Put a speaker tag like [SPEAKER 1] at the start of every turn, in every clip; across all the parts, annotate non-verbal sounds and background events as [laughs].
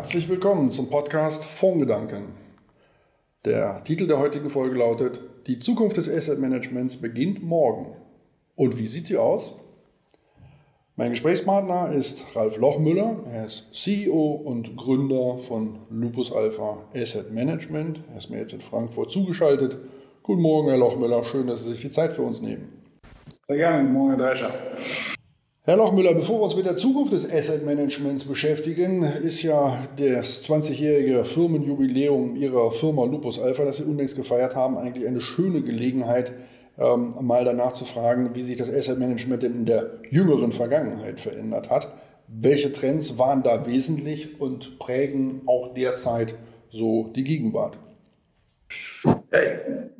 [SPEAKER 1] Herzlich willkommen zum Podcast Fondsgedanken. Der Titel der heutigen Folge lautet: Die Zukunft des Asset Managements beginnt morgen. Und wie sieht sie aus? Mein Gesprächspartner ist Ralf Lochmüller. Er ist CEO und Gründer von Lupus Alpha Asset Management. Er ist mir jetzt in Frankfurt zugeschaltet. Guten Morgen, Herr Lochmüller. Schön, dass Sie sich die Zeit für uns nehmen.
[SPEAKER 2] Sehr gerne. Guten Morgen, Herr Drescher.
[SPEAKER 1] Herr Lochmüller, bevor wir uns mit der Zukunft des Asset Managements beschäftigen, ist ja das 20-jährige Firmenjubiläum Ihrer Firma Lupus Alpha, das Sie unlängst gefeiert haben, eigentlich eine schöne Gelegenheit, ähm, mal danach zu fragen, wie sich das Asset Management denn in der jüngeren Vergangenheit verändert hat. Welche Trends waren da wesentlich und prägen auch derzeit so die Gegenwart?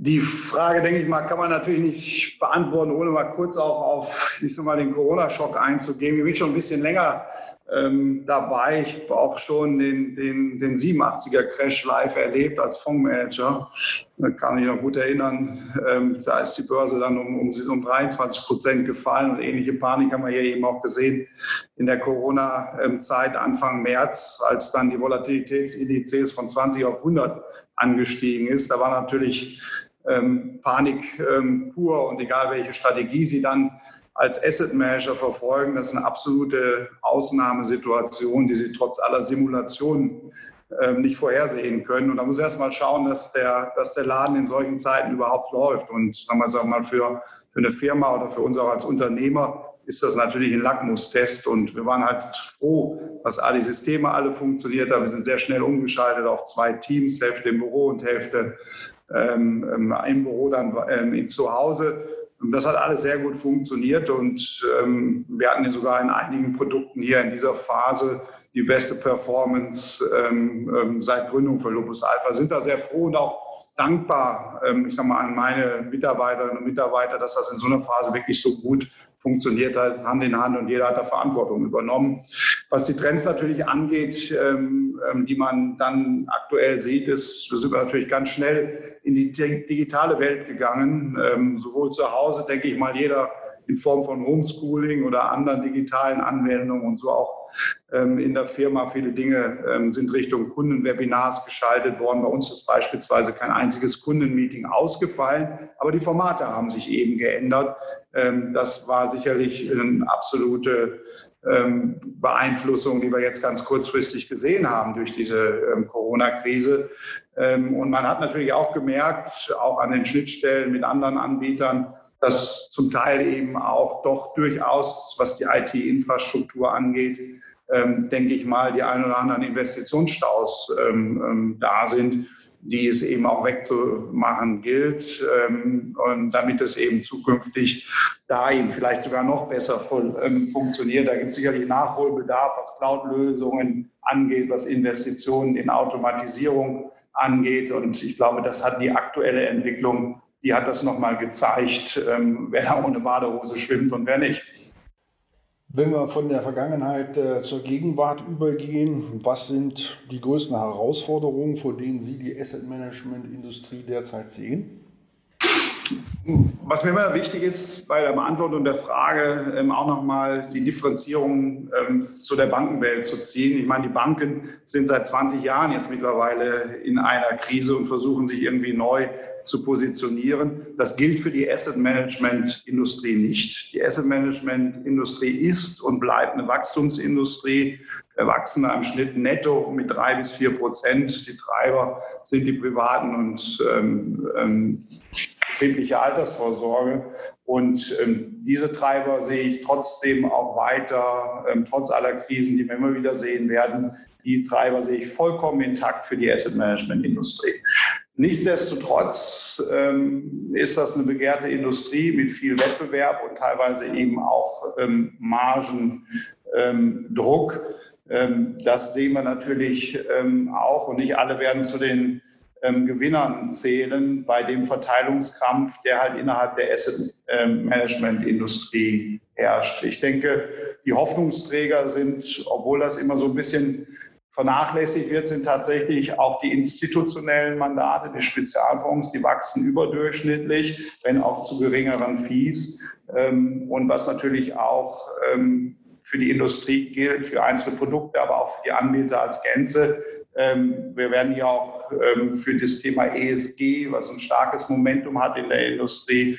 [SPEAKER 2] Die Frage, denke ich mal, kann man natürlich nicht beantworten, ohne mal kurz auch auf ich sag mal, den Corona-Schock einzugehen. Ich bin schon ein bisschen länger ähm, dabei. Ich habe auch schon den, den, den 87er-Crash live erlebt als Fondsmanager. Da kann ich noch gut erinnern. Ähm, da ist die Börse dann um, um, um 23 Prozent gefallen und ähnliche Panik haben wir hier eben auch gesehen in der Corona-Zeit Anfang März, als dann die Volatilitätsindizes von 20 auf 100 angestiegen ist. Da war natürlich ähm, Panik ähm, pur und egal welche Strategie Sie dann als Asset Manager verfolgen, das ist eine absolute Ausnahmesituation, die Sie trotz aller Simulationen ähm, nicht vorhersehen können. Und da muss erst mal schauen, dass der, dass der Laden in solchen Zeiten überhaupt läuft. Und sagen wir, sagen wir mal, für, für eine Firma oder für uns auch als Unternehmer ist das natürlich ein Lackmustest. Und wir waren halt froh, dass alle Systeme alle funktioniert haben. Wir sind sehr schnell umgeschaltet auf zwei Teams, Hälfte im Büro und Hälfte ähm, ähm im Büro dann ähm, zu Hause. Und das hat alles sehr gut funktioniert und ähm, wir hatten ja sogar in einigen Produkten hier in dieser Phase die beste Performance ähm, ähm, seit Gründung von Lupus Alpha. Sind da sehr froh und auch dankbar, ich sage mal, an meine Mitarbeiterinnen und Mitarbeiter, dass das in so einer Phase wirklich so gut funktioniert halt Hand in Hand und jeder hat da Verantwortung übernommen. Was die Trends natürlich angeht, ähm, ähm, die man dann aktuell sieht, ist, wir sind natürlich ganz schnell in die digitale Welt gegangen. Ähm, sowohl zu Hause, denke ich mal, jeder in Form von Homeschooling oder anderen digitalen Anwendungen und so auch ähm, in der Firma. Viele Dinge ähm, sind Richtung Kundenwebinars geschaltet worden. Bei uns ist beispielsweise kein einziges Kundenmeeting ausgefallen, aber die Formate haben sich eben geändert. Ähm, das war sicherlich eine absolute Beeinflussung, die wir jetzt ganz kurzfristig gesehen haben durch diese Corona-Krise. Und man hat natürlich auch gemerkt, auch an den Schnittstellen mit anderen Anbietern, dass zum Teil eben auch doch durchaus, was die IT-Infrastruktur angeht, ähm, denke ich mal, die ein oder anderen Investitionsstaus ähm, ähm, da sind, die es eben auch wegzumachen gilt, ähm, und damit es eben zukünftig da eben vielleicht sogar noch besser voll, ähm, funktioniert. Da gibt es sicherlich Nachholbedarf, was Cloud-Lösungen angeht, was Investitionen in Automatisierung angeht. Und ich glaube, das hat die aktuelle Entwicklung die hat das nochmal gezeigt, ähm, wer da ohne Badehose schwimmt und wer nicht.
[SPEAKER 1] Wenn wir von der Vergangenheit äh, zur Gegenwart übergehen, was sind die größten Herausforderungen, vor denen Sie die Asset Management Industrie derzeit sehen?
[SPEAKER 2] Was mir immer wichtig ist bei der Beantwortung der Frage, ähm, auch nochmal die Differenzierung ähm, zu der Bankenwelt zu ziehen. Ich meine, die Banken sind seit 20 Jahren jetzt mittlerweile in einer Krise und versuchen sich irgendwie neu zu positionieren. Das gilt für die Asset Management Industrie nicht. Die Asset Management Industrie ist und bleibt eine Wachstumsindustrie. Wir wachsen im Schnitt netto mit drei bis vier Prozent. Die Treiber sind die privaten und ähm, ähm, betriebliche Altersvorsorge. Und ähm, diese Treiber sehe ich trotzdem auch weiter, ähm, trotz aller Krisen, die wir immer wieder sehen werden. Die Treiber sehe ich vollkommen intakt für die Asset Management Industrie. Nichtsdestotrotz ähm, ist das eine begehrte Industrie mit viel Wettbewerb und teilweise eben auch ähm, Margendruck. Ähm, das sehen wir natürlich ähm, auch und nicht alle werden zu den ähm, Gewinnern zählen bei dem Verteilungskampf, der halt innerhalb der Asset ähm, Management Industrie herrscht. Ich denke, die Hoffnungsträger sind, obwohl das immer so ein bisschen vernachlässigt wird, sind tatsächlich auch die institutionellen Mandate, die Spezialfonds, die wachsen überdurchschnittlich, wenn auch zu geringeren Fees. Ähm, und was natürlich auch für die Industrie gilt, für einzelne Produkte, aber auch für die Anbieter als Gänze. Ähm, wir werden hier auch ähm, für das Thema ESG, was ein starkes Momentum hat in der Industrie, ähm,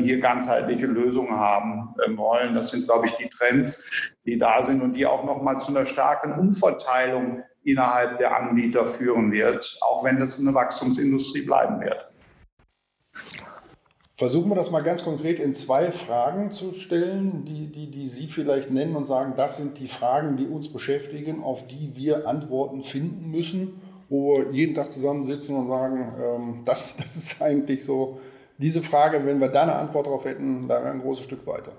[SPEAKER 2] hier ganzheitliche Lösungen haben wollen. Das sind, glaube ich, die Trends, die da sind und die auch nochmal zu einer starken Umverteilung innerhalb der Anbieter führen wird, auch wenn das eine Wachstumsindustrie bleiben wird.
[SPEAKER 1] Versuchen wir das mal ganz konkret in zwei Fragen zu stellen, die, die, die Sie vielleicht nennen und sagen, das sind die Fragen, die uns beschäftigen, auf die wir Antworten finden müssen, wo wir jeden Tag zusammensitzen und sagen, ähm, das, das ist eigentlich so, diese Frage, wenn wir da eine Antwort darauf hätten, wären wir ein großes Stück weiter.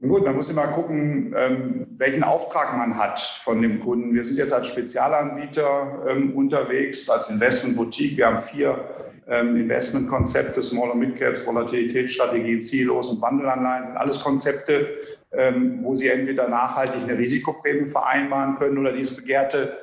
[SPEAKER 2] Gut, man muss immer gucken, ähm, welchen Auftrag man hat von dem Kunden. Wir sind jetzt als Spezialanbieter ähm, unterwegs, als Investmentboutique. Wir haben vier ähm, Investmentkonzepte, Small- und Mid-Caps, Volatilitätsstrategien, Ziellos und Wandelanleihen sind alles Konzepte, wo Sie entweder nachhaltig eine Risikoprämie vereinbaren können oder dieses begehrte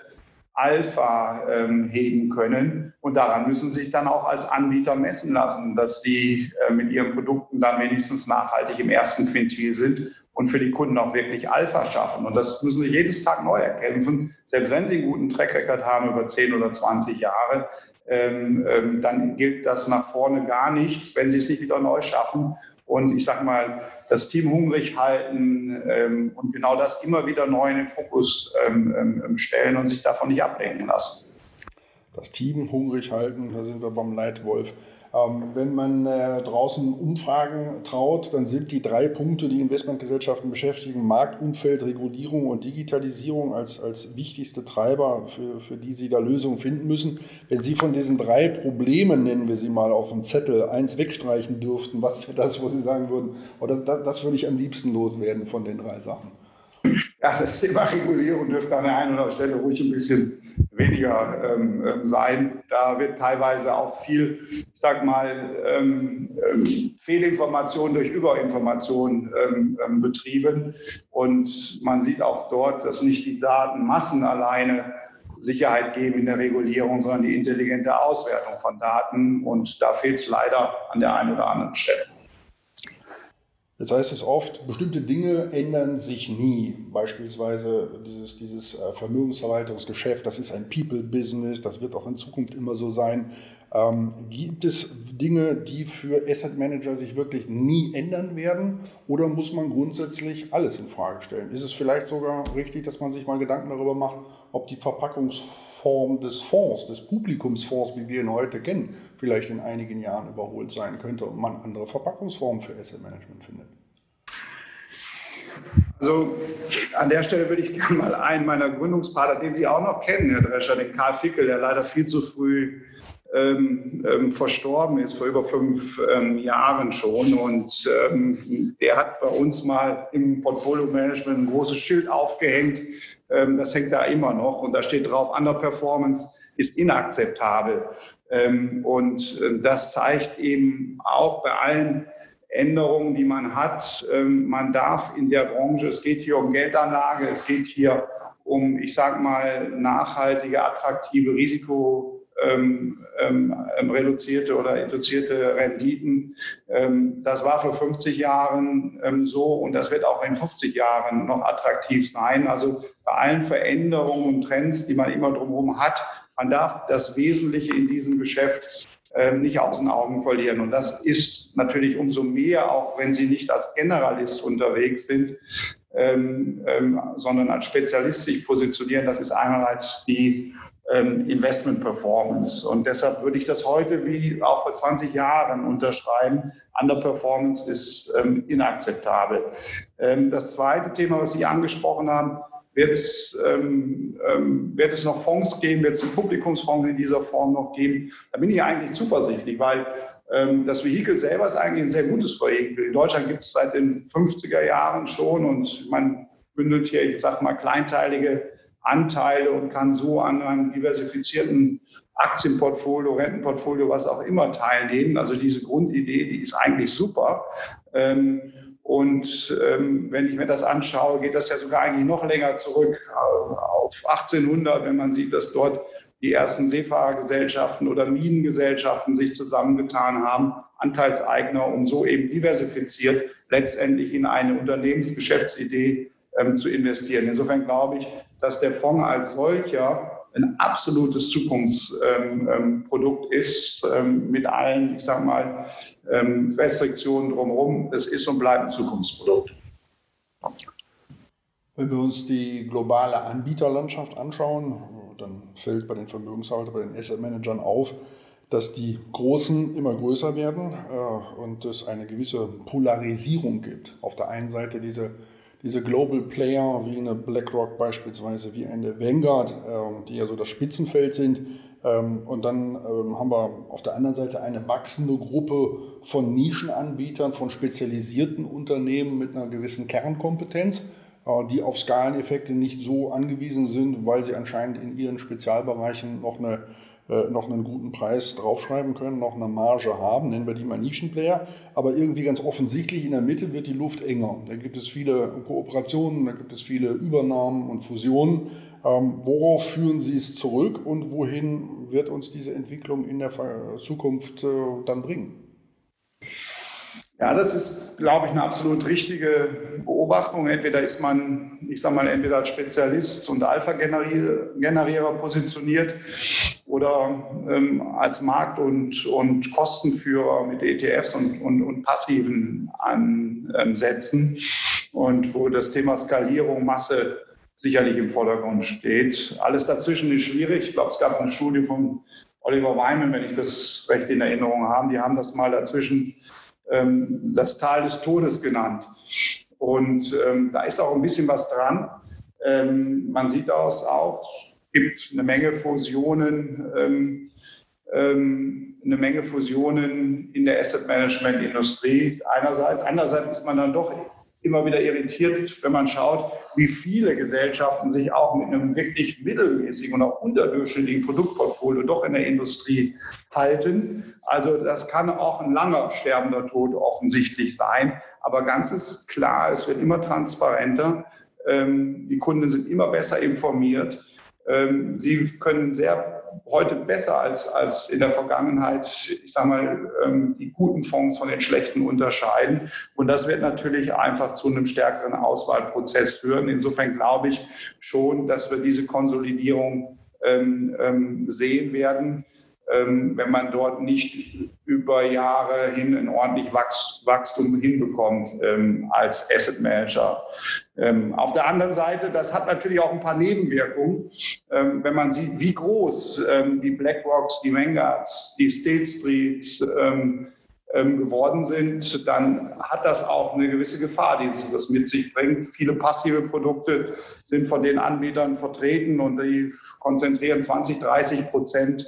[SPEAKER 2] Alpha ähm, heben können. Und daran müssen Sie sich dann auch als Anbieter messen lassen, dass Sie äh, mit Ihren Produkten dann wenigstens nachhaltig im ersten Quintil sind und für die Kunden auch wirklich Alpha schaffen. Und das müssen Sie jedes Tag neu erkämpfen. Selbst wenn Sie einen guten Track Record haben über 10 oder 20 Jahre, ähm, ähm, dann gilt das nach vorne gar nichts, wenn sie es nicht wieder neu schaffen. Und ich sage mal, das Team hungrig halten ähm, und genau das immer wieder neu in den Fokus ähm, ähm, stellen und sich davon nicht ablenken lassen.
[SPEAKER 1] Das Team hungrig halten, da sind wir beim Leitwolf. Ähm, wenn man äh, draußen Umfragen traut, dann sind die drei Punkte, die Investmentgesellschaften beschäftigen, Marktumfeld, Regulierung und Digitalisierung als, als wichtigste Treiber, für, für die Sie da Lösungen finden müssen. Wenn Sie von diesen drei Problemen, nennen wir sie mal auf dem Zettel, eins wegstreichen dürften, was wäre das, wo Sie sagen würden, oder das, das würde ich am liebsten loswerden von den drei Sachen?
[SPEAKER 2] Ja, das Thema Regulierung dürfte an der einen oder anderen Stelle ruhig ein bisschen weniger ähm, ähm, sein. Da wird teilweise auch viel, ich sag mal, ähm, ähm Fehlinformation durch Überinformation ähm, ähm, betrieben. Und man sieht auch dort, dass nicht die Datenmassen alleine Sicherheit geben in der Regulierung, sondern die intelligente Auswertung von Daten. Und da fehlt es leider an der einen oder anderen Stelle.
[SPEAKER 1] Jetzt heißt es oft, bestimmte Dinge ändern sich nie. Beispielsweise dieses, dieses äh, Vermögensverwaltungsgeschäft, das ist ein People-Business, das wird auch in Zukunft immer so sein. Ähm, gibt es Dinge, die für Asset Manager sich wirklich nie ändern werden? Oder muss man grundsätzlich alles in Frage stellen? Ist es vielleicht sogar richtig, dass man sich mal Gedanken darüber macht, ob die Verpackungsform des Fonds, des Publikumsfonds, wie wir ihn heute kennen, vielleicht in einigen Jahren überholt sein könnte und man andere Verpackungsformen für Asset Management findet?
[SPEAKER 2] Also an der Stelle würde ich gerne mal einen meiner Gründungspartner, den Sie auch noch kennen, Herr Drescher, den Karl Fickel, der leider viel zu früh ähm, ähm, verstorben ist, vor über fünf ähm, Jahren schon. Und ähm, der hat bei uns mal im Portfolio-Management ein großes Schild aufgehängt. Ähm, das hängt da immer noch und da steht drauf, Underperformance ist inakzeptabel. Ähm, und äh, das zeigt eben auch bei allen Änderungen, die man hat. man darf in der Branche, es geht hier um Geldanlage, es geht hier um, ich sage mal, nachhaltige, attraktive Risiko ähm, ähm, ähm, reduzierte oder induzierte Renditen. Ähm, das war vor 50 Jahren ähm, so und das wird auch in 50 Jahren noch attraktiv sein. Also bei allen Veränderungen und Trends, die man immer drumherum hat, man darf das Wesentliche in diesem Geschäft ähm, nicht aus den Augen verlieren. Und das ist natürlich umso mehr, auch wenn Sie nicht als Generalist unterwegs sind, ähm, ähm, sondern als Spezialist sich positionieren. Das ist einerseits die Investment Performance. Und deshalb würde ich das heute wie auch vor 20 Jahren unterschreiben. Underperformance ist ähm, inakzeptabel. Ähm, das zweite Thema, was Sie angesprochen haben, wird es, ähm, ähm, wird es noch Fonds geben, wird es einen Publikumsfonds in dieser Form noch geben? Da bin ich eigentlich zuversichtlich, weil ähm, das Vehikel selber ist eigentlich ein sehr gutes Vehikel. In Deutschland gibt es seit den 50er Jahren schon und man bündelt hier, ich sag mal, kleinteilige Anteile und kann so an einem diversifizierten Aktienportfolio, Rentenportfolio, was auch immer teilnehmen. Also diese Grundidee, die ist eigentlich super. Ähm, und ähm, wenn ich mir das anschaue, geht das ja sogar eigentlich noch länger zurück auf 1800, wenn man sieht, dass dort die ersten Seefahrergesellschaften oder Minengesellschaften sich zusammengetan haben Anteilseigner, um so eben diversifiziert letztendlich in eine Unternehmensgeschäftsidee ähm, zu investieren. Insofern glaube ich, dass der Fonds als solcher ein absolutes Zukunftsprodukt ist, ähm, mit allen, ich sage mal, ähm, Restriktionen drumherum. Es ist und bleibt ein Zukunftsprodukt.
[SPEAKER 1] Wenn wir uns die globale Anbieterlandschaft anschauen, dann fällt bei den Vermögenshaltern, bei den Asset Managern auf, dass die Großen immer größer werden äh, und es eine gewisse Polarisierung gibt. Auf der einen Seite diese diese Global Player wie eine BlackRock beispielsweise, wie eine Vanguard, ähm, die ja so das Spitzenfeld sind. Ähm, und dann ähm, haben wir auf der anderen Seite eine wachsende Gruppe von Nischenanbietern, von spezialisierten Unternehmen mit einer gewissen Kernkompetenz, äh, die auf Skaleneffekte nicht so angewiesen sind, weil sie anscheinend in ihren Spezialbereichen noch eine äh, noch einen guten Preis draufschreiben können, noch eine Marge haben, nennen wir die mal Nischenplayer. Aber irgendwie ganz offensichtlich in der Mitte wird die Luft enger. Da gibt es viele Kooperationen, da gibt es viele Übernahmen und Fusionen. Ähm, worauf führen Sie es zurück und wohin wird uns diese Entwicklung in der Zukunft äh, dann bringen?
[SPEAKER 2] Ja, das ist, glaube ich, eine absolut richtige Beobachtung. Entweder ist man, ich sage mal, entweder als Spezialist und Alpha-Generierer positioniert oder ähm, als Markt- und, und Kostenführer mit ETFs und, und, und passiven Ansätzen und wo das Thema Skalierung, Masse sicherlich im Vordergrund steht. Alles dazwischen ist schwierig. Ich glaube, es gab eine Studie von Oliver Wyman, wenn ich das recht in Erinnerung habe. Die haben das mal dazwischen ähm, das Tal des Todes genannt. Und ähm, da ist auch ein bisschen was dran. Ähm, man sieht aus auch, gibt eine Menge Fusionen, ähm, ähm, eine Menge Fusionen in der Asset Management Industrie einerseits. Andererseits ist man dann doch immer wieder irritiert, wenn man schaut, wie viele Gesellschaften sich auch mit einem wirklich mittelmäßigen und auch unterdurchschnittlichen Produktportfolio doch in der Industrie halten. Also das kann auch ein langer sterbender Tod offensichtlich sein. Aber ganz ist klar, es wird immer transparenter. Ähm, die Kunden sind immer besser informiert. Ähm, sie können sehr heute besser als, als in der Vergangenheit, ich sage mal, ähm, die guten Fonds von den schlechten unterscheiden. Und das wird natürlich einfach zu einem stärkeren Auswahlprozess führen. Insofern glaube ich schon, dass wir diese Konsolidierung ähm, sehen werden. Ähm, wenn man dort nicht über Jahre hin ein ordentlich Wachstum hinbekommt ähm, als Asset Manager. Ähm, auf der anderen Seite, das hat natürlich auch ein paar Nebenwirkungen. wenn man sieht, wie groß die BlackRocks, die Vanguards, die State Street geworden sind, dann hat das auch eine gewisse Gefahr, die das mit sich bringt. Viele passive Produkte sind von den Anbietern vertreten und die konzentrieren 20, 30 Prozent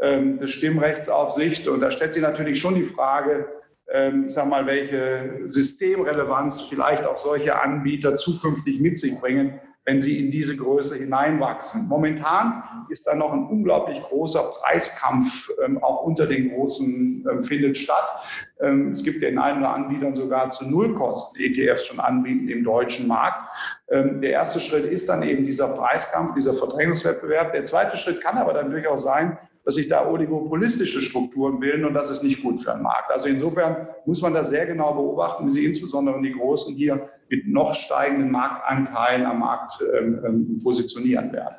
[SPEAKER 2] des Stimmrechts auf Sicht. Und da stellt sich natürlich schon die Frage, ähm, ich sage mal, welche Systemrelevanz vielleicht auch solche Anbieter zukünftig mit sich bringen, wenn sie in diese Größe hineinwachsen. Momentan ist da noch ein unglaublich großer Preiskampf ähm, auch unter den Großen ähm, findet statt. Ähm, es gibt den einen oder Anbietern sogar zu Nullkosten ETFs schon anbieten im deutschen Markt. Ähm, der erste Schritt ist dann eben dieser Preiskampf, dieser Verdrängungswettbewerb. Der zweite Schritt kann aber dann durchaus sein, dass sich da oligopolistische Strukturen bilden und das ist nicht gut für den Markt. Also insofern muss man das sehr genau beobachten, wie sich insbesondere die Großen hier mit noch steigenden Marktanteilen am Markt ähm, ähm positionieren werden.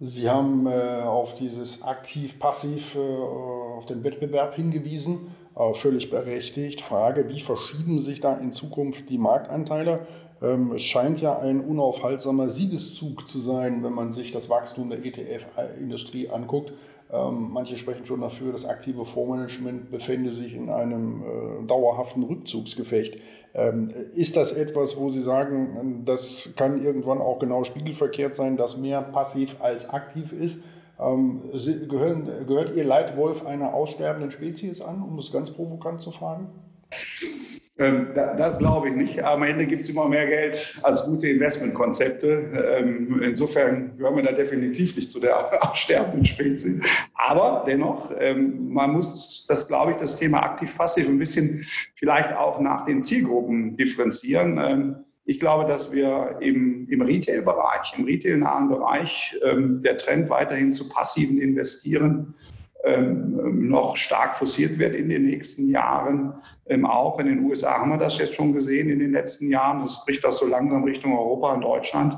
[SPEAKER 1] Sie haben äh, auf dieses aktiv-passiv, äh, auf den Wettbewerb hingewiesen, äh, völlig berechtigt. Frage, wie verschieben sich da in Zukunft die Marktanteile? Ähm, es scheint ja ein unaufhaltsamer Siegeszug zu sein, wenn man sich das Wachstum der ETF-Industrie anguckt. Ähm, manche sprechen schon dafür, das aktive Fondsmanagement befände sich in einem äh, dauerhaften Rückzugsgefecht. Ähm, ist das etwas, wo Sie sagen, das kann irgendwann auch genau spiegelverkehrt sein, dass mehr passiv als aktiv ist? Gehören, gehört Ihr Leitwolf einer aussterbenden Spezies an, um es ganz provokant zu fragen?
[SPEAKER 2] Ähm, das glaube ich nicht. Am Ende gibt es immer mehr Geld als gute Investmentkonzepte. Ähm, insofern gehören wir da definitiv nicht zu der [laughs] sterbenden Spezies. Aber dennoch, ähm, man muss das, glaube ich, das Thema aktiv-passiv ein bisschen vielleicht auch nach den Zielgruppen differenzieren. Ich glaube, dass wir im, im Retail-Bereich, im retail-nahen Bereich, der Trend weiterhin zu passiven Investieren ähm, noch stark forciert wird in den nächsten Jahren. Ähm, auch in den USA haben wir das jetzt schon gesehen in den letzten Jahren. Das bricht auch so langsam Richtung Europa und Deutschland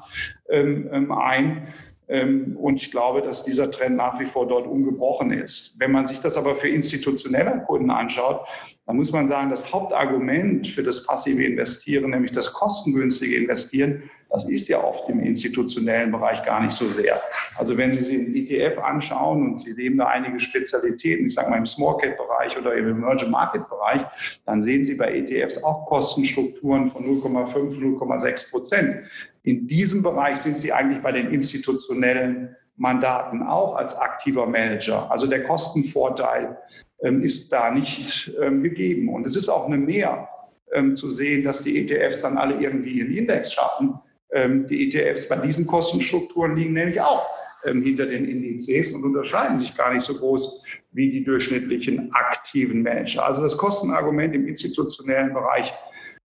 [SPEAKER 2] ähm, ein. Und ich glaube, dass dieser Trend nach wie vor dort ungebrochen ist. Wenn man sich das aber für institutionelle Kunden anschaut, dann muss man sagen, das Hauptargument für das passive Investieren, nämlich das kostengünstige Investieren, das ist ja oft im institutionellen Bereich gar nicht so sehr. Also wenn Sie sich den ETF anschauen und Sie nehmen da einige Spezialitäten, ich sage mal im Small-Cap-Bereich oder im Emerging-Market-Bereich, dann sehen Sie bei ETFs auch Kostenstrukturen von 0,5, 0,6 Prozent. In diesem Bereich sind Sie eigentlich bei den institutionellen Mandaten auch als aktiver Manager. Also der Kostenvorteil ist da nicht ähm, gegeben. Und es ist auch eine Mehr ähm, zu sehen, dass die ETFs dann alle irgendwie ihren Index schaffen. Die ETFs bei diesen Kostenstrukturen liegen nämlich auch hinter den Indizes und unterscheiden sich gar nicht so groß wie die durchschnittlichen aktiven Manager. Also das Kostenargument im institutionellen Bereich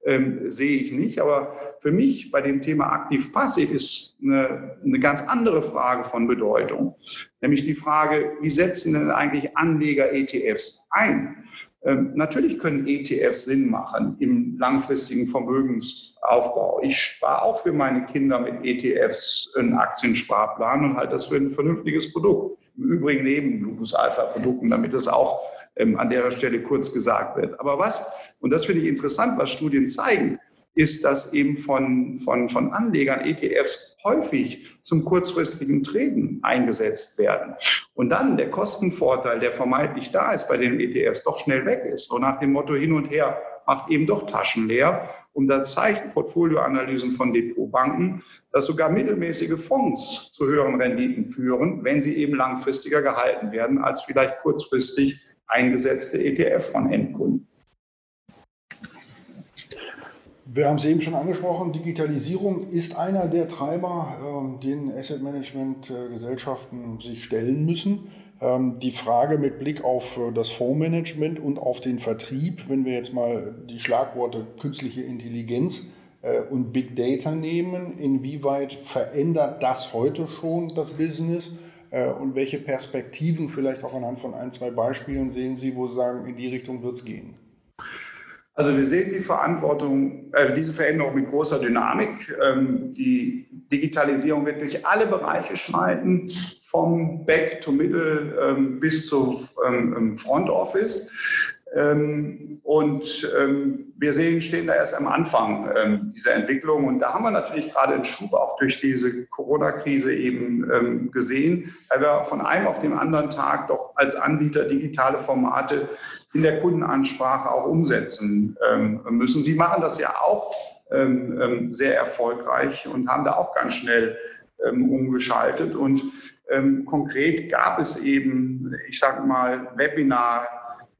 [SPEAKER 2] ähm, sehe ich nicht. Aber für mich bei dem Thema aktiv-passiv ist eine, eine ganz andere Frage von Bedeutung. Nämlich die Frage, wie setzen denn eigentlich Anleger ETFs ein? Ähm, natürlich können ETFs Sinn machen im langfristigen Vermögensaufbau. Ich spare auch für meine Kinder mit ETFs einen Aktiensparplan und halte das für ein vernünftiges Produkt. Im Übrigen neben Lupus Alpha Produkten, damit es auch ähm, an der Stelle kurz gesagt wird. Aber was, und das finde ich interessant, was Studien zeigen, ist, dass eben von, von, von Anlegern ETFs häufig zum kurzfristigen Treten eingesetzt werden. Und dann der Kostenvorteil, der vermeintlich da ist bei den ETFs, doch schnell weg ist. So nach dem Motto hin und her macht eben doch Taschen leer. Und das zeigen Portfolioanalysen von Depotbanken, dass sogar mittelmäßige Fonds zu höheren Renditen führen, wenn sie eben langfristiger gehalten werden als vielleicht kurzfristig eingesetzte ETF von Endkunden.
[SPEAKER 1] Wir haben es eben schon angesprochen, Digitalisierung ist einer der Treiber, äh, den Asset Management Gesellschaften sich stellen müssen. Ähm, die Frage mit Blick auf äh, das Fondsmanagement und auf den Vertrieb, wenn wir jetzt mal die Schlagworte künstliche Intelligenz äh, und Big Data nehmen, inwieweit verändert das heute schon das Business? Äh, und welche Perspektiven vielleicht auch anhand von ein, zwei Beispielen sehen Sie, wo Sie sagen, in die Richtung wird es gehen?
[SPEAKER 2] Also wir sehen die Verantwortung, äh, diese Veränderung mit großer Dynamik. Ähm, die Digitalisierung wird durch alle Bereiche schreiten, vom Back to Middle ähm, bis zu ähm, Front Office. Ähm, und ähm, wir sehen, stehen da erst am Anfang ähm, dieser Entwicklung. Und da haben wir natürlich gerade einen Schub auch durch diese Corona-Krise eben gesehen, weil wir von einem auf den anderen Tag doch als Anbieter digitale Formate in der Kundenansprache auch umsetzen müssen. Sie machen das ja auch sehr erfolgreich und haben da auch ganz schnell umgeschaltet. Und konkret gab es eben, ich sage mal, Webinar,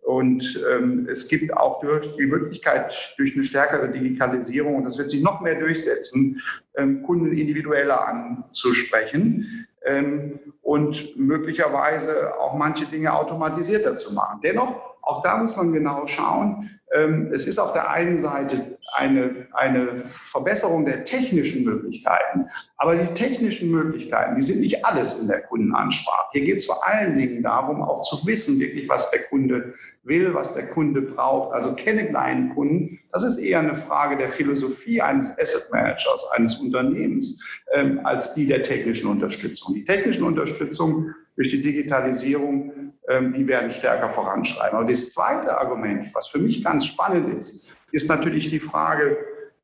[SPEAKER 2] und ähm, es gibt auch durch die Möglichkeit, durch eine stärkere Digitalisierung, und das wird sich noch mehr durchsetzen, ähm, Kunden individueller anzusprechen ähm, und möglicherweise auch manche Dinge automatisierter zu machen. Dennoch, auch da muss man genau schauen, ähm, es ist auf der einen Seite eine, eine Verbesserung der technischen Möglichkeiten, aber die technischen Möglichkeiten, die sind nicht alles in der Kundenansprache. Hier geht es vor allen Dingen darum, auch zu wissen, wirklich, was der Kunde will, was der Kunde braucht. Also kenne kleinen Kunden. Das ist eher eine Frage der Philosophie eines Asset Managers, eines Unternehmens, ähm, als die der technischen Unterstützung. Die technischen Unterstützung durch die Digitalisierung, ähm, die werden stärker voranschreiben. Aber das zweite Argument, was für mich ganz spannend ist, ist natürlich die Frage,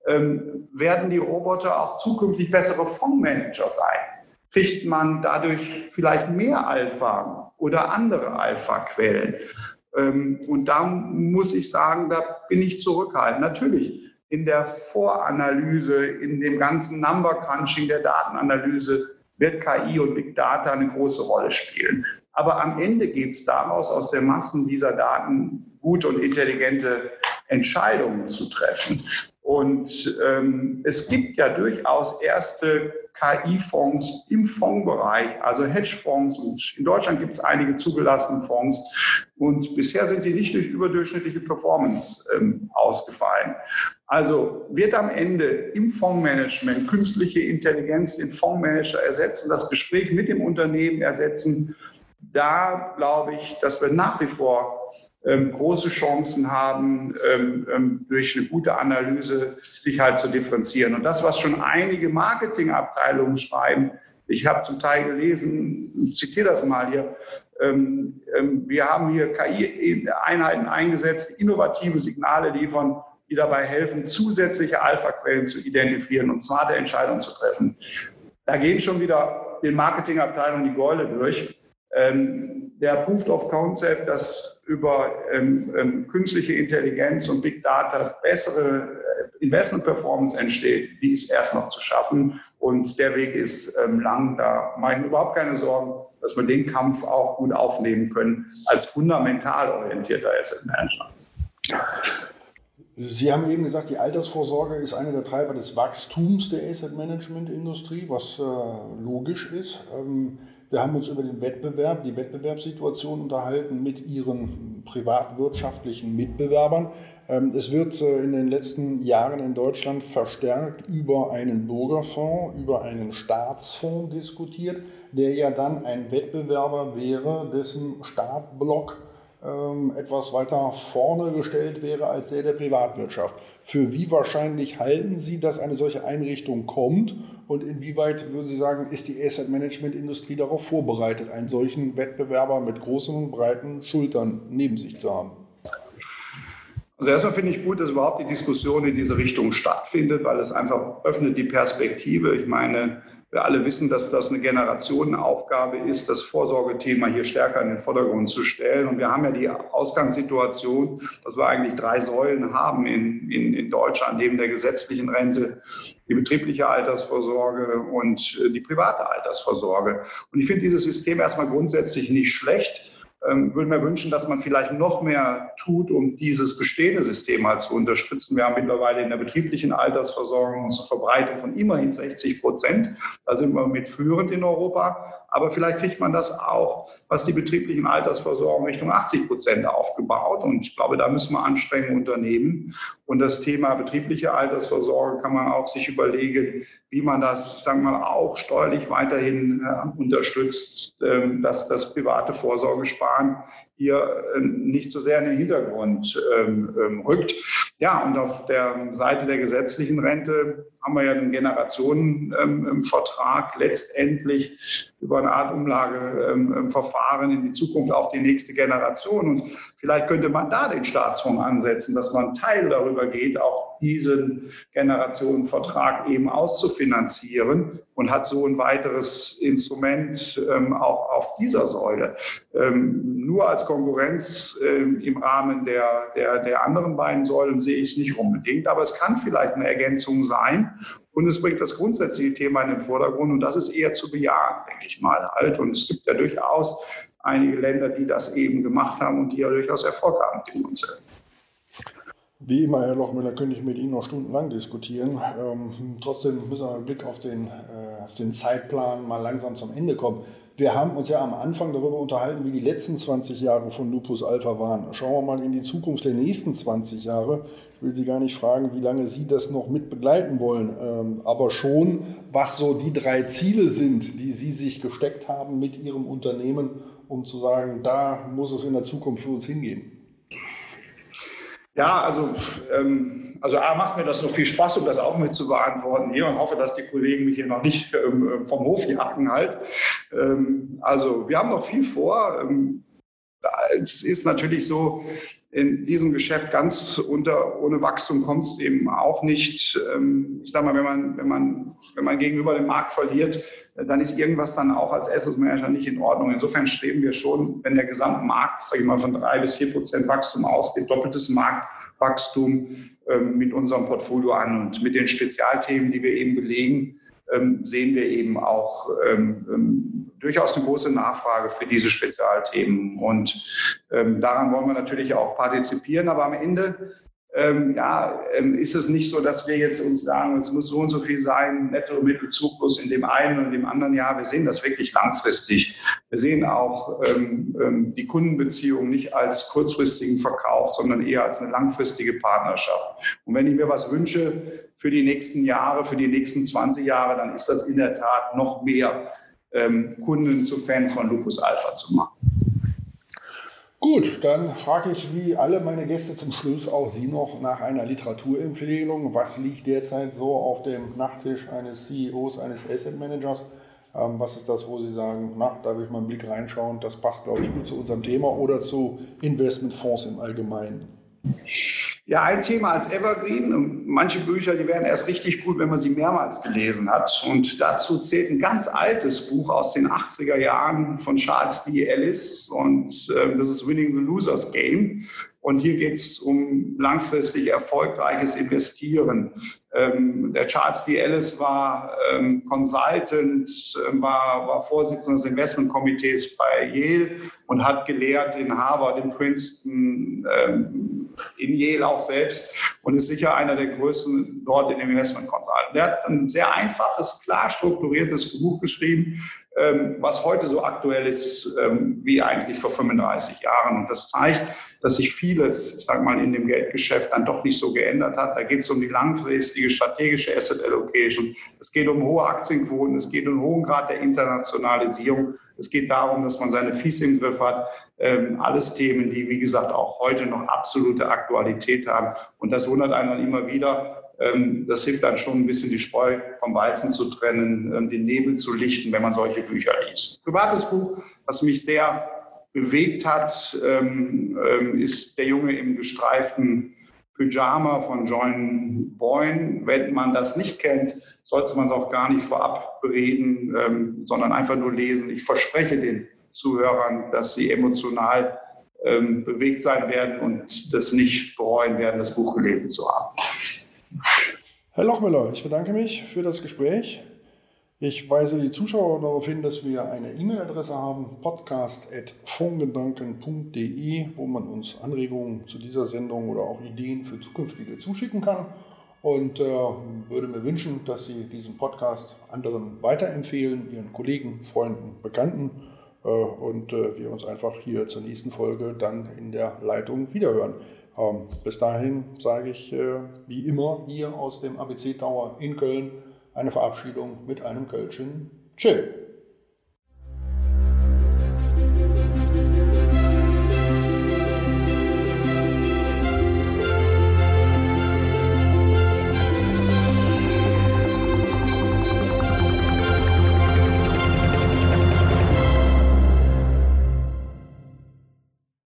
[SPEAKER 2] ähm, werden die Roboter auch zukünftig bessere Fondsmanager sein? Kriegt man dadurch vielleicht mehr Alpha oder andere Alpha-Quellen? Ähm, und da muss ich sagen, da bin ich zurückhaltend. Natürlich in der Voranalyse, in dem ganzen Number Crunching der Datenanalyse wird KI und Big Data eine große Rolle spielen. Aber am Ende geht es daraus, aus der Massen dieser Daten gute und intelligente Entscheidungen zu treffen. Und ähm, es gibt ja durchaus erste KI-Fonds im Fondsbereich, also Hedgefonds. Und in Deutschland gibt es einige zugelassene Fonds. Und bisher sind die nicht durch überdurchschnittliche Performance ähm, ausgefallen. Also wird am Ende im Fondsmanagement künstliche Intelligenz den Fondsmanager ersetzen, das Gespräch mit dem Unternehmen ersetzen, da glaube ich, dass wir nach wie vor ähm, große Chancen haben, ähm, ähm, durch eine gute Analyse sich halt zu differenzieren. Und das, was schon einige Marketingabteilungen schreiben, ich habe zum Teil gelesen, zitiere das mal hier, ähm, ähm, wir haben hier KI-Einheiten eingesetzt, innovative Signale liefern, die dabei helfen, zusätzliche Alpha-Quellen zu identifizieren und smarte Entscheidungen zu treffen. Da gehen schon wieder den Marketingabteilungen die Gäule durch. Ähm, der Proof of Concept, dass über ähm, ähm, künstliche Intelligenz und Big Data bessere äh, Investment Performance entsteht, die ist erst noch zu schaffen. Und der Weg ist ähm, lang. Da mache ich mir überhaupt keine Sorgen, dass wir den Kampf auch gut aufnehmen können als fundamental orientierter Asset Manager.
[SPEAKER 1] Sie haben eben gesagt, die Altersvorsorge ist einer der Treiber des Wachstums der Asset Management Industrie, was äh, logisch ist. Ähm, wir haben uns über den Wettbewerb, die Wettbewerbssituation unterhalten mit ihren privatwirtschaftlichen Mitbewerbern. Ähm, es wird äh, in den letzten Jahren in Deutschland verstärkt über einen Bürgerfonds, über einen Staatsfonds diskutiert, der ja dann ein Wettbewerber wäre, dessen Startblock etwas weiter vorne gestellt wäre als der der Privatwirtschaft. Für wie wahrscheinlich halten Sie, dass eine solche Einrichtung kommt und inwieweit würden Sie sagen, ist die Asset Management Industrie darauf vorbereitet, einen solchen Wettbewerber mit großen und breiten Schultern neben sich zu haben?
[SPEAKER 2] Also erstmal finde ich gut, dass überhaupt die Diskussion in diese Richtung stattfindet, weil es einfach öffnet die Perspektive. Ich meine, wir alle wissen, dass das eine Generationenaufgabe ist, das Vorsorgethema hier stärker in den Vordergrund zu stellen. Und wir haben ja die Ausgangssituation, dass wir eigentlich drei Säulen haben in, in, in Deutschland, neben der gesetzlichen Rente, die betriebliche Altersvorsorge und äh, die private Altersvorsorge. Und ich finde dieses System erstmal grundsätzlich nicht schlecht ähm, würde mir wünschen, dass man vielleicht noch mehr tut, um dieses bestehende System halt zu unterstützen. Wir haben mittlerweile in der betrieblichen Altersversorgung eine Verbreitung von immerhin 60 Prozent. Da sind wir mit führend in Europa. Aber vielleicht kriegt man das auch, was die betrieblichen Altersversorgung Richtung 80 Prozent aufgebaut. Und ich glaube, da müssen wir Anstrengungen unternehmen. Und das Thema betriebliche Altersvorsorge kann man auch sich überlegen, wie man das, sagen wir mal, auch steuerlich weiterhin äh, unterstützt, äh, dass das private Vorsorgesparen hier äh, nicht so sehr in den Hintergrund ähm, ähm, rückt. Ja, und auf der Seite der gesetzlichen Rente haben wir ja einen Generationenvertrag letztendlich über eine Art Umlageverfahren in die Zukunft auf die nächste Generation. Und vielleicht könnte man da den Staatsfonds ansetzen, dass man Teil darüber geht, auch diesen Generationenvertrag eben auszufinanzieren und hat so ein weiteres Instrument ähm, auch auf dieser Säule. Ähm, nur als Konkurrenz ähm, im Rahmen der, der, der anderen beiden Säulen sehe ich es nicht unbedingt, aber es kann vielleicht eine Ergänzung sein. Und es bringt das grundsätzliche Thema in den Vordergrund und das ist eher zu bejahen, denke ich mal halt. Und es gibt ja durchaus einige Länder, die das eben gemacht haben und die ja durchaus Erfolg haben in uns.
[SPEAKER 1] Wie immer, Herr Lochmüller, könnte ich mit Ihnen noch stundenlang diskutieren. Ähm, trotzdem müssen wir mit Blick auf den, äh, auf den Zeitplan mal langsam zum Ende kommen. Wir haben uns ja am Anfang darüber unterhalten, wie die letzten 20 Jahre von Lupus Alpha waren. Schauen wir mal in die Zukunft der nächsten 20 Jahre. Ich will Sie gar nicht fragen, wie lange Sie das noch mit begleiten wollen, ähm, aber schon, was so die drei Ziele sind, die Sie sich gesteckt haben mit Ihrem Unternehmen, um zu sagen, da muss es in der Zukunft für uns hingehen.
[SPEAKER 2] Ja, also, ähm, also A, macht mir das noch viel Spaß, um das auch mit zu beantworten hier und hoffe, dass die Kollegen mich hier noch nicht ähm, vom Hof jagen halt. Ähm, also wir haben noch viel vor. Ähm, es ist natürlich so, in diesem Geschäft ganz unter, ohne Wachstum kommt es eben auch nicht. Ähm, ich sage mal, wenn man, wenn, man, wenn man gegenüber dem Markt verliert, dann ist irgendwas dann auch als Asset Manager nicht in Ordnung. Insofern streben wir schon, wenn der gesamte Markt, sage ich mal, von drei bis vier Prozent Wachstum ausgeht, doppeltes Marktwachstum ähm, mit unserem Portfolio an und mit den Spezialthemen, die wir eben belegen, ähm, sehen wir eben auch ähm, ähm, durchaus eine große Nachfrage für diese Spezialthemen. Und ähm, daran wollen wir natürlich auch partizipieren. Aber am Ende ähm, ja, ähm, ist es nicht so, dass wir jetzt uns sagen, es muss so und so viel sein, netto Mittelzuglus in dem einen und dem anderen Jahr. Wir sehen das wirklich langfristig. Wir sehen auch ähm, ähm, die Kundenbeziehung nicht als kurzfristigen Verkauf, sondern eher als eine langfristige Partnerschaft. Und wenn ich mir was wünsche für die nächsten Jahre, für die nächsten 20 Jahre, dann ist das in der Tat noch mehr ähm, Kunden zu Fans von Lupus Alpha zu machen.
[SPEAKER 1] Gut, dann frage ich wie alle meine Gäste zum Schluss auch Sie noch nach einer Literaturempfehlung. Was liegt derzeit so auf dem Nachttisch eines CEOs, eines Asset Managers? Ähm, was ist das, wo Sie sagen, na, da will ich mal einen Blick reinschauen, das passt, glaube ich, gut zu unserem Thema oder zu Investmentfonds im Allgemeinen?
[SPEAKER 2] Ja, ein Thema als Evergreen. Manche Bücher, die werden erst richtig gut, wenn man sie mehrmals gelesen hat. Und dazu zählt ein ganz altes Buch aus den 80er Jahren von Charles D. Ellis. Und äh, das ist Winning the Losers Game. Und hier geht es um langfristig erfolgreiches Investieren. Ähm, der Charles D. Ellis war ähm, Consultant, äh, war, war Vorsitzender des Investmentkomitees bei Yale und hat gelehrt in Harvard, in Princeton, ähm, in Yale auch selbst und ist sicher einer der größten dort in dem Investment Consultant. Der hat ein sehr einfaches, klar strukturiertes Buch geschrieben, ähm, was heute so aktuell ist ähm, wie eigentlich vor 35 Jahren. Und das zeigt, dass sich vieles, ich sage mal, in dem Geldgeschäft dann doch nicht so geändert hat. Da geht es um die langfristige strategische Asset Allocation. Es geht um hohe Aktienquoten. Es geht um einen hohen Grad der Internationalisierung. Es geht darum, dass man seine Fees im Griff hat. Ähm, alles Themen, die, wie gesagt, auch heute noch absolute Aktualität haben. Und das wundert einen dann immer wieder, ähm, das hilft dann schon ein bisschen, die Spreu vom Weizen zu trennen, ähm, den Nebel zu lichten, wenn man solche Bücher liest. Privates Buch, was mich sehr bewegt hat, ähm, ist Der Junge im gestreiften Pyjama von John Boyne. Wenn man das nicht kennt, sollte man es auch gar nicht vorab bereden, sondern einfach nur lesen. Ich verspreche den Zuhörern, dass sie emotional bewegt sein werden und das nicht bereuen werden, das Buch gelesen zu haben.
[SPEAKER 1] Herr Lochmüller, ich bedanke mich für das Gespräch. Ich weise die Zuschauer darauf hin, dass wir eine E-Mail-Adresse haben, podcast.fongedanken.de, wo man uns Anregungen zu dieser Sendung oder auch Ideen für zukünftige zuschicken kann. Und äh, würde mir wünschen, dass Sie diesen Podcast anderen weiterempfehlen, Ihren Kollegen, Freunden, Bekannten äh, und äh, wir uns einfach hier zur nächsten Folge dann in der Leitung wiederhören. Ähm, bis dahin sage ich äh, wie immer hier aus dem ABC Tower in Köln eine Verabschiedung mit einem Kölschen Chill.